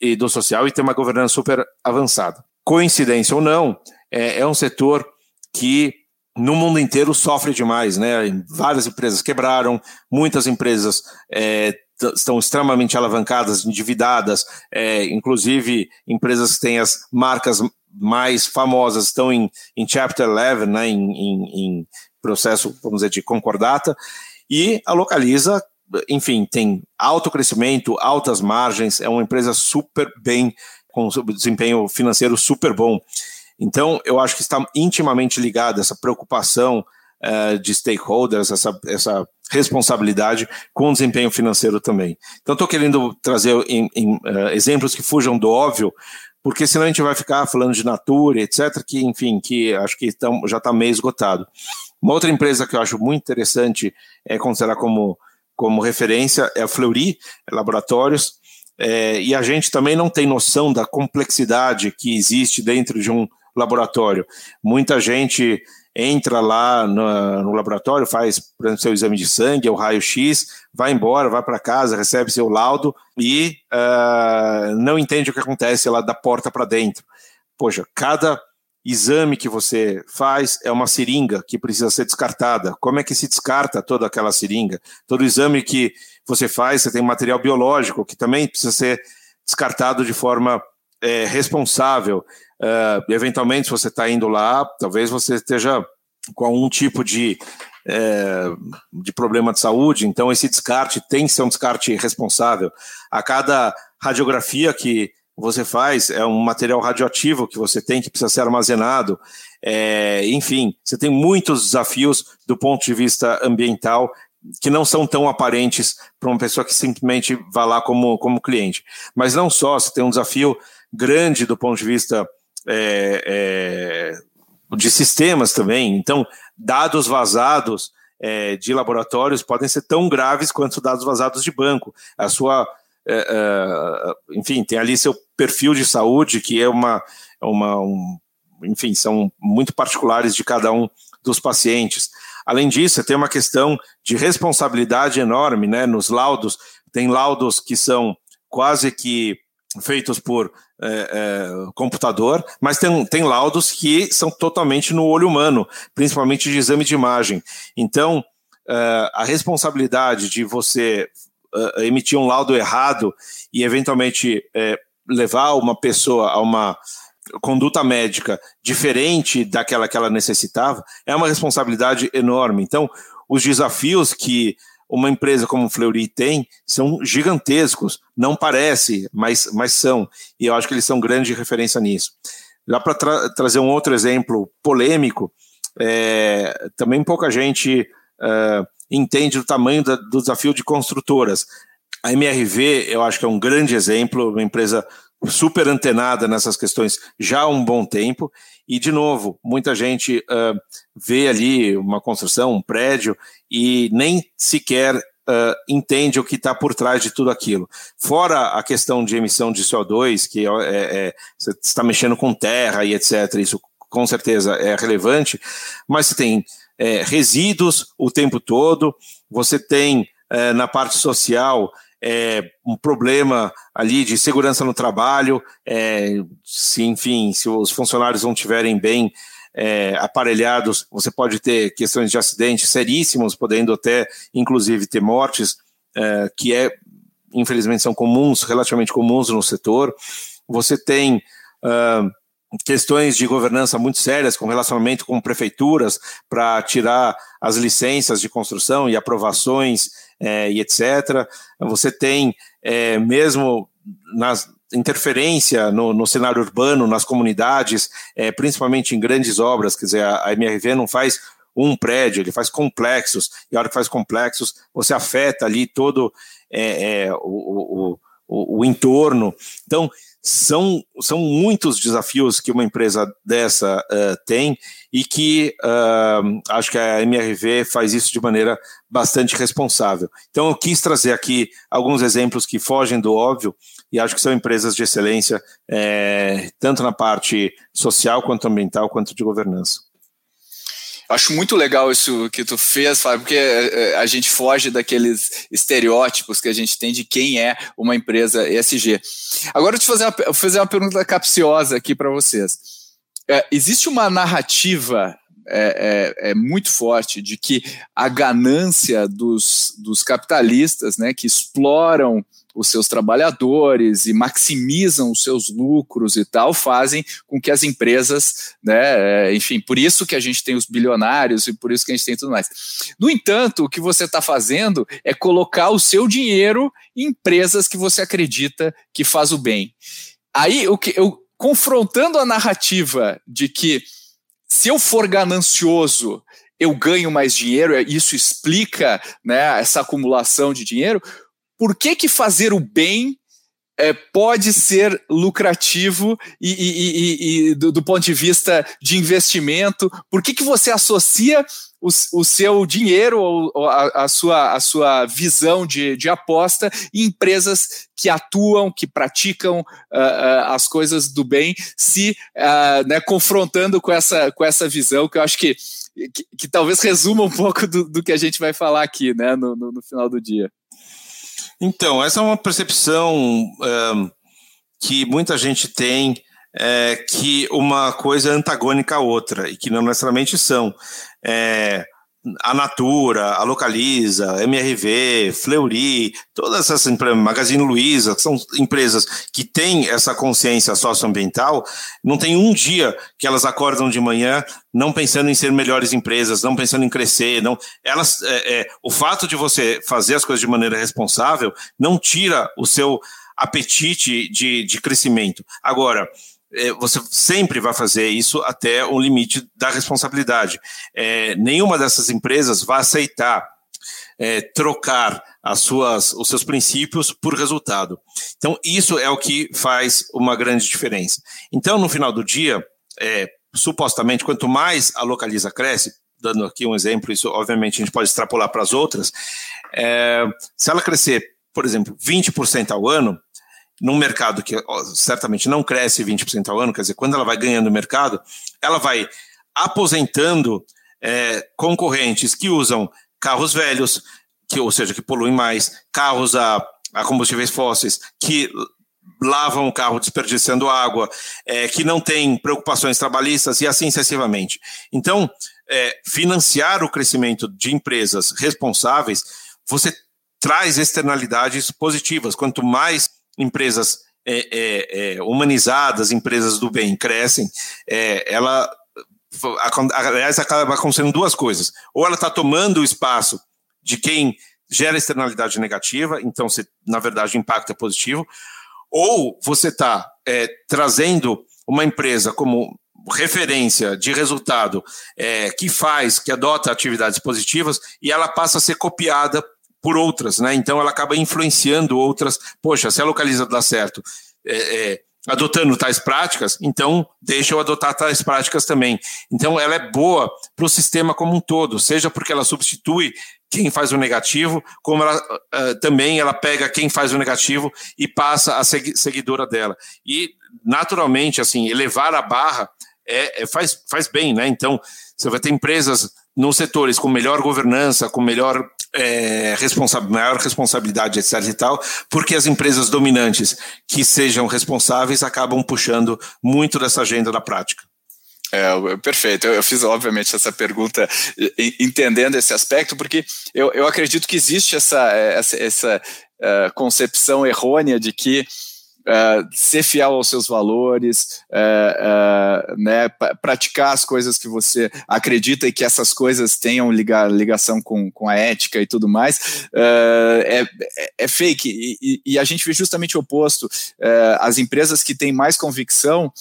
e do social e tem uma governança super avançada. Coincidência ou não, é, é um setor que no mundo inteiro sofre demais, né? Várias empresas quebraram, muitas empresas é, estão extremamente alavancadas, endividadas, é, inclusive empresas que têm as marcas mais famosas estão em, em Chapter 11, né, em, em, em processo, vamos dizer, de concordata, e a Localiza, enfim, tem alto crescimento, altas margens, é uma empresa super bem, com desempenho financeiro super bom. Então, eu acho que está intimamente ligada essa preocupação uh, de stakeholders, essa, essa responsabilidade com desempenho financeiro também. Então, estou querendo trazer em, em, uh, exemplos que fujam do óbvio, porque senão a gente vai ficar falando de Natura, etc., que, enfim, que acho que tão, já está meio esgotado. Uma outra empresa que eu acho muito interessante é considerar como, como referência é a Fleury Laboratórios, é, e a gente também não tem noção da complexidade que existe dentro de um laboratório. Muita gente entra lá no, no, laboratório, faz, por exemplo, seu exame de sangue, o raio-x, vai embora, vai para casa, recebe seu laudo e uh, não entende o que acontece lá da porta para dentro. Poxa, cada exame que você faz é uma seringa que precisa ser descartada. Como é que se descarta toda aquela seringa? Todo exame que você faz, você tem material biológico que também precisa ser descartado de forma é, responsável. Uh, eventualmente, se você está indo lá, talvez você esteja com algum tipo de, é, de problema de saúde, então esse descarte tem que ser um descarte responsável. A cada radiografia que você faz é um material radioativo que você tem que precisa ser armazenado. É, enfim, você tem muitos desafios do ponto de vista ambiental que não são tão aparentes para uma pessoa que simplesmente vai lá como, como cliente. Mas não só, você tem um desafio grande do ponto de vista é, é, de sistemas também. Então, dados vazados é, de laboratórios podem ser tão graves quanto dados vazados de banco. A sua, é, é, enfim, tem ali seu perfil de saúde que é uma, uma um, enfim, são muito particulares de cada um dos pacientes. Além disso, tem uma questão de responsabilidade enorme né, nos laudos. Tem laudos que são quase que feitos por é, é, computador, mas tem, tem laudos que são totalmente no olho humano, principalmente de exame de imagem. Então, é, a responsabilidade de você é, emitir um laudo errado e eventualmente levar uma pessoa a uma conduta médica diferente daquela que ela necessitava é uma responsabilidade enorme. Então, os desafios que uma empresa como o Fleury tem são gigantescos. Não parece, mas, mas são. E eu acho que eles são grande referência nisso. Já para tra trazer um outro exemplo polêmico, é, também pouca gente uh, entende o tamanho da, do desafio de construtoras. A MRV, eu acho que é um grande exemplo, uma empresa super antenada nessas questões já há um bom tempo. E, de novo, muita gente uh, vê ali uma construção, um prédio, e nem sequer uh, entende o que está por trás de tudo aquilo. Fora a questão de emissão de CO2, que é, é, é, você está mexendo com terra e etc., isso com certeza é relevante, mas você tem é, resíduos o tempo todo, você tem é, na parte social é, um problema ali de segurança no trabalho, é, se enfim, se os funcionários não estiverem bem é, aparelhados, você pode ter questões de acidentes seríssimos, podendo até, inclusive, ter mortes, é, que é, infelizmente, são comuns, relativamente comuns no setor. Você tem uh, questões de governança muito sérias, com relacionamento com prefeituras, para tirar as licenças de construção e aprovações é, e etc. Você tem é, mesmo nas interferência no, no, cenário urbano, nas comunidades, é, principalmente em grandes obras, quer dizer, a, a MRV não faz um prédio, ele faz complexos, e a hora que faz complexos, você afeta ali todo o, o, o, o entorno. Então, são, são muitos desafios que uma empresa dessa uh, tem e que uh, acho que a MRV faz isso de maneira bastante responsável. Então, eu quis trazer aqui alguns exemplos que fogem do óbvio e acho que são empresas de excelência, é, tanto na parte social, quanto ambiental, quanto de governança. Acho muito legal isso que tu fez, Fábio, porque é, é, a gente foge daqueles estereótipos que a gente tem de quem é uma empresa ESG. Agora, eu te fazer uma, fazer uma pergunta capciosa aqui para vocês. É, existe uma narrativa é, é, é, muito forte de que a ganância dos, dos capitalistas, né, que exploram os seus trabalhadores e maximizam os seus lucros e tal, fazem com que as empresas, né, é, enfim, por isso que a gente tem os bilionários e por isso que a gente tem tudo mais. No entanto, o que você está fazendo é colocar o seu dinheiro em empresas que você acredita que faz o bem. Aí, o que eu confrontando a narrativa de que se eu for ganancioso, eu ganho mais dinheiro, isso explica né, essa acumulação de dinheiro. Por que, que fazer o bem é, pode ser lucrativo e, e, e, e do, do, ponto de vista de investimento? Por que, que você associa o, o seu dinheiro ou a, a, sua, a sua visão de, de aposta em empresas que atuam, que praticam uh, uh, as coisas do bem, se uh, né, confrontando com essa, com essa visão que eu acho que, que, que talvez resuma um pouco do, do, que a gente vai falar aqui né, no, no, no final do dia. Então, essa é uma percepção um, que muita gente tem é, que uma coisa é antagônica à outra e que não necessariamente são. É, a Natura, a Localiza, MRV, Fleury, todas essas empresas, Magazine Luiza, são empresas que têm essa consciência socioambiental, não tem um dia que elas acordam de manhã não pensando em ser melhores empresas, não pensando em crescer, não, elas, é, é, o fato de você fazer as coisas de maneira responsável não tira o seu apetite de, de crescimento. Agora, você sempre vai fazer isso até o limite da responsabilidade. É, nenhuma dessas empresas vai aceitar é, trocar as suas, os seus princípios por resultado. Então, isso é o que faz uma grande diferença. Então, no final do dia, é, supostamente, quanto mais a localiza cresce, dando aqui um exemplo, isso obviamente a gente pode extrapolar para as outras, é, se ela crescer, por exemplo, 20% ao ano, num mercado que certamente não cresce 20% ao ano, quer dizer, quando ela vai ganhando mercado, ela vai aposentando é, concorrentes que usam carros velhos, que, ou seja, que poluem mais, carros a, a combustíveis fósseis, que lavam o carro desperdiçando água, é, que não tem preocupações trabalhistas e assim sucessivamente. Então, é, financiar o crescimento de empresas responsáveis, você traz externalidades positivas. Quanto mais empresas é, é, é humanizadas, empresas do bem crescem, é, ela, aliás, acaba acontecendo duas coisas. Ou ela está tomando o espaço de quem gera externalidade negativa, então, na verdade, o impacto é positivo, ou você está é, trazendo uma empresa como referência de resultado é, que faz, que adota atividades positivas e ela passa a ser copiada por outras, né? Então ela acaba influenciando outras. Poxa, se a localiza dá certo, é, é, adotando tais práticas, então deixa eu adotar tais práticas também. Então ela é boa para o sistema como um todo, seja porque ela substitui quem faz o negativo, como ela uh, também ela pega quem faz o negativo e passa a segui seguidora dela. E naturalmente, assim, elevar a barra é, é, faz, faz bem, né? Então, você vai ter empresas nos setores com melhor governança, com melhor, é, maior responsabilidade, etc. e tal, porque as empresas dominantes que sejam responsáveis acabam puxando muito dessa agenda da prática. É, perfeito. Eu, eu, fiz, obviamente, essa pergunta entendendo esse aspecto, porque eu, eu acredito que existe essa, essa, essa uh, concepção errônea de que Uh, ser fiel aos seus valores, uh, uh, né, praticar as coisas que você acredita e que essas coisas tenham liga, ligação com, com a ética e tudo mais, é, é, fake. E, e, a gente vê justamente o oposto. as empresas que têm mais convicção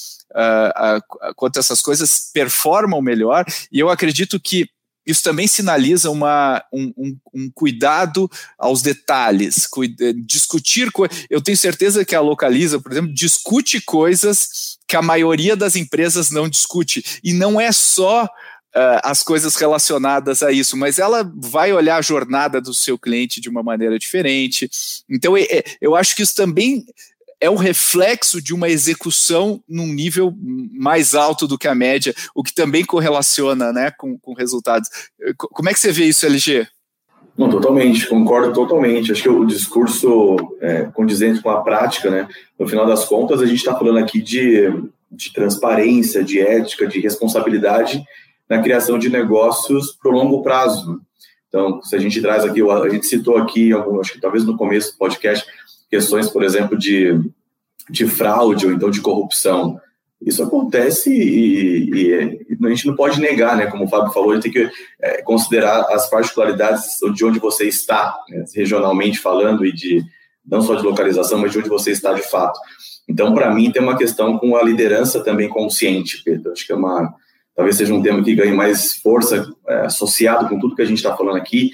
quanto a essas coisas performam melhor, e eu acredito que isso também sinaliza uma, um, um, um cuidado aos detalhes, cuida, discutir. Eu tenho certeza que a Localiza, por exemplo, discute coisas que a maioria das empresas não discute. E não é só Uh, as coisas relacionadas a isso, mas ela vai olhar a jornada do seu cliente de uma maneira diferente. Então, é, é, eu acho que isso também é o reflexo de uma execução num nível mais alto do que a média, o que também correlaciona né, com, com resultados. Como é que você vê isso, LG? Não, totalmente, concordo totalmente. Acho que o discurso é, condizente com a prática, né? No final das contas, a gente está falando aqui de, de transparência, de ética, de responsabilidade na criação de negócios para o longo prazo. Então, se a gente traz aqui, a gente citou aqui, acho que talvez no começo do podcast, questões, por exemplo, de, de fraude ou então de corrupção. Isso acontece e, e, e, a gente não pode negar, né? Como o Fábio falou, a gente tem que é, considerar as particularidades de onde você está, né? regionalmente falando, e de não só de localização, mas de onde você está de fato. Então, para mim, tem uma questão com a liderança também consciente, Pedro. Acho que é uma, talvez seja um tema que ganhe mais força é, associado com tudo que a gente está falando aqui,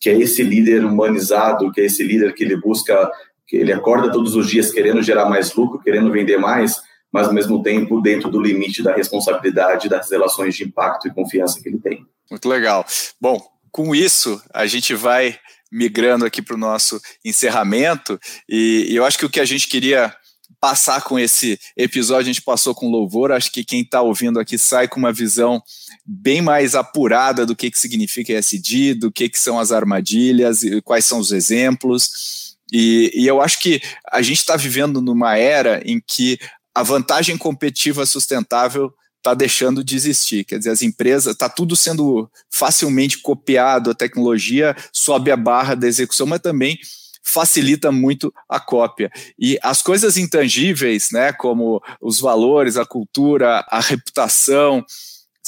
que é esse líder humanizado, que é esse líder que ele busca ele acorda todos os dias querendo gerar mais lucro, querendo vender mais, mas ao mesmo tempo dentro do limite da responsabilidade das relações de impacto e confiança que ele tem. Muito legal. Bom, com isso a gente vai migrando aqui para o nosso encerramento e, e eu acho que o que a gente queria passar com esse episódio, a gente passou com louvor. Acho que quem está ouvindo aqui sai com uma visão bem mais apurada do que, que significa ESG, do que, que são as armadilhas, e quais são os exemplos. E, e eu acho que a gente está vivendo numa era em que a vantagem competitiva sustentável está deixando de existir. Quer dizer, as empresas, está tudo sendo facilmente copiado, a tecnologia sobe a barra da execução, mas também facilita muito a cópia. E as coisas intangíveis, né, como os valores, a cultura, a reputação,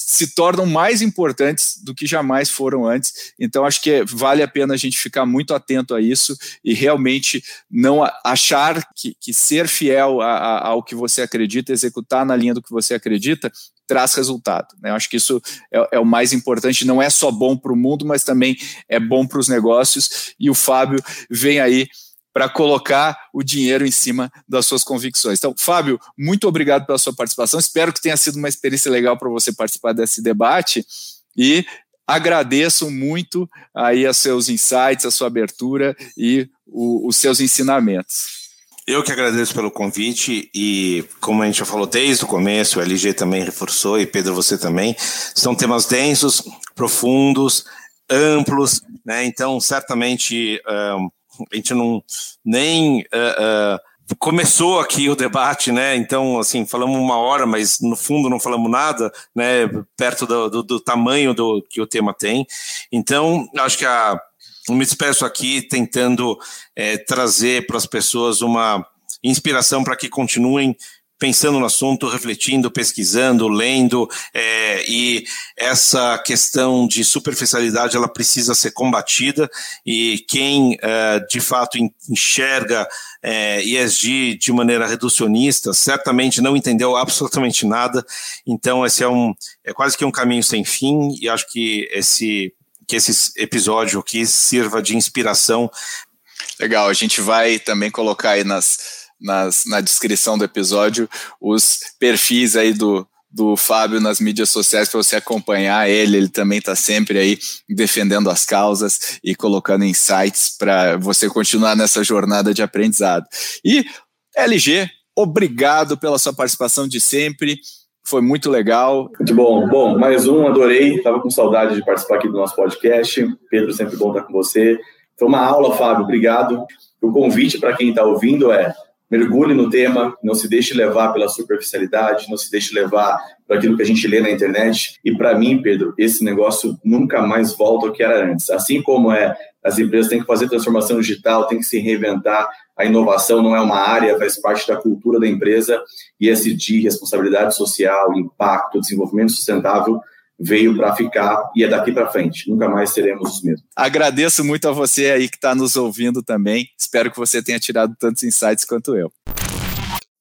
se tornam mais importantes do que jamais foram antes. Então, acho que vale a pena a gente ficar muito atento a isso e realmente não achar que, que ser fiel a, a, ao que você acredita, executar na linha do que você acredita, traz resultado. Né? Eu acho que isso é, é, o mais importante. Não é só bom para o mundo, mas também é bom para os negócios. E o Fábio vem aí para colocar o dinheiro em cima das suas convicções. Então, Fábio, muito obrigado pela sua participação. Espero que tenha sido uma experiência legal para você participar desse debate e agradeço muito aí os seus insights, a sua abertura e o, os seus ensinamentos. Eu que agradeço pelo convite e, como a gente já falou desde o começo, o LG também reforçou e Pedro, você também. São temas densos, profundos, amplos, né? Então, certamente um, a gente não nem uh, uh, começou aqui o debate, né? Então, assim, falamos uma hora, mas no fundo não falamos nada, né? Perto do, do, do tamanho do que o tema tem. Então, acho que a eu me despeço aqui tentando é, trazer para as pessoas uma inspiração para que continuem pensando no assunto, refletindo, pesquisando, lendo, é, e essa questão de superficialidade ela precisa ser combatida e quem é, de fato enxerga é, ESG de maneira reducionista certamente não entendeu absolutamente nada. Então esse é um é quase que um caminho sem fim e acho que esse que esse episódio aqui sirva de inspiração. Legal, a gente vai também colocar aí nas nas, na descrição do episódio os perfis aí do, do Fábio nas mídias sociais para você acompanhar ele. Ele também está sempre aí defendendo as causas e colocando insights para você continuar nessa jornada de aprendizado. E LG, obrigado pela sua participação de sempre. Foi muito legal. Muito bom. Bom, mais um, adorei. Estava com saudade de participar aqui do nosso podcast. Pedro, sempre bom estar com você. Foi uma aula, Fábio. Obrigado. O convite para quem está ouvindo é mergulhe no tema, não se deixe levar pela superficialidade, não se deixe levar por aquilo que a gente lê na internet. E para mim, Pedro, esse negócio nunca mais volta ao que era antes. Assim como é, as empresas têm que fazer transformação digital, têm que se reinventar. A inovação não é uma área, faz parte da cultura da empresa. E esse de responsabilidade social, impacto, desenvolvimento sustentável veio para ficar e é daqui para frente. Nunca mais seremos os mesmos. Agradeço muito a você aí que está nos ouvindo também. Espero que você tenha tirado tantos insights quanto eu.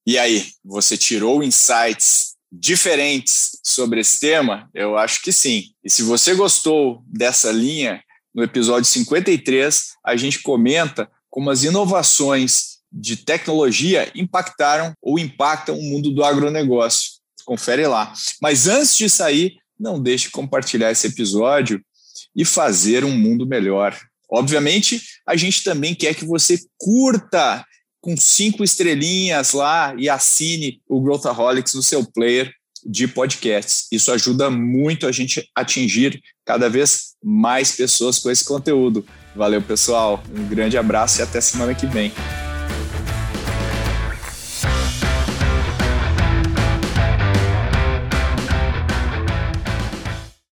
E aí, você tirou insights diferentes sobre esse tema? Eu acho que sim. E se você gostou dessa linha, no episódio 53, a gente comenta como as inovações de tecnologia impactaram ou impactam o mundo do agronegócio. Confere lá. Mas antes de sair, não deixe de compartilhar esse episódio e fazer um mundo melhor. Obviamente, a gente também quer que você curta com cinco estrelinhas lá e assine o Growthaholics no seu player de podcasts. Isso ajuda muito a gente atingir cada vez mais pessoas com esse conteúdo. Valeu, pessoal. Um grande abraço e até semana que vem.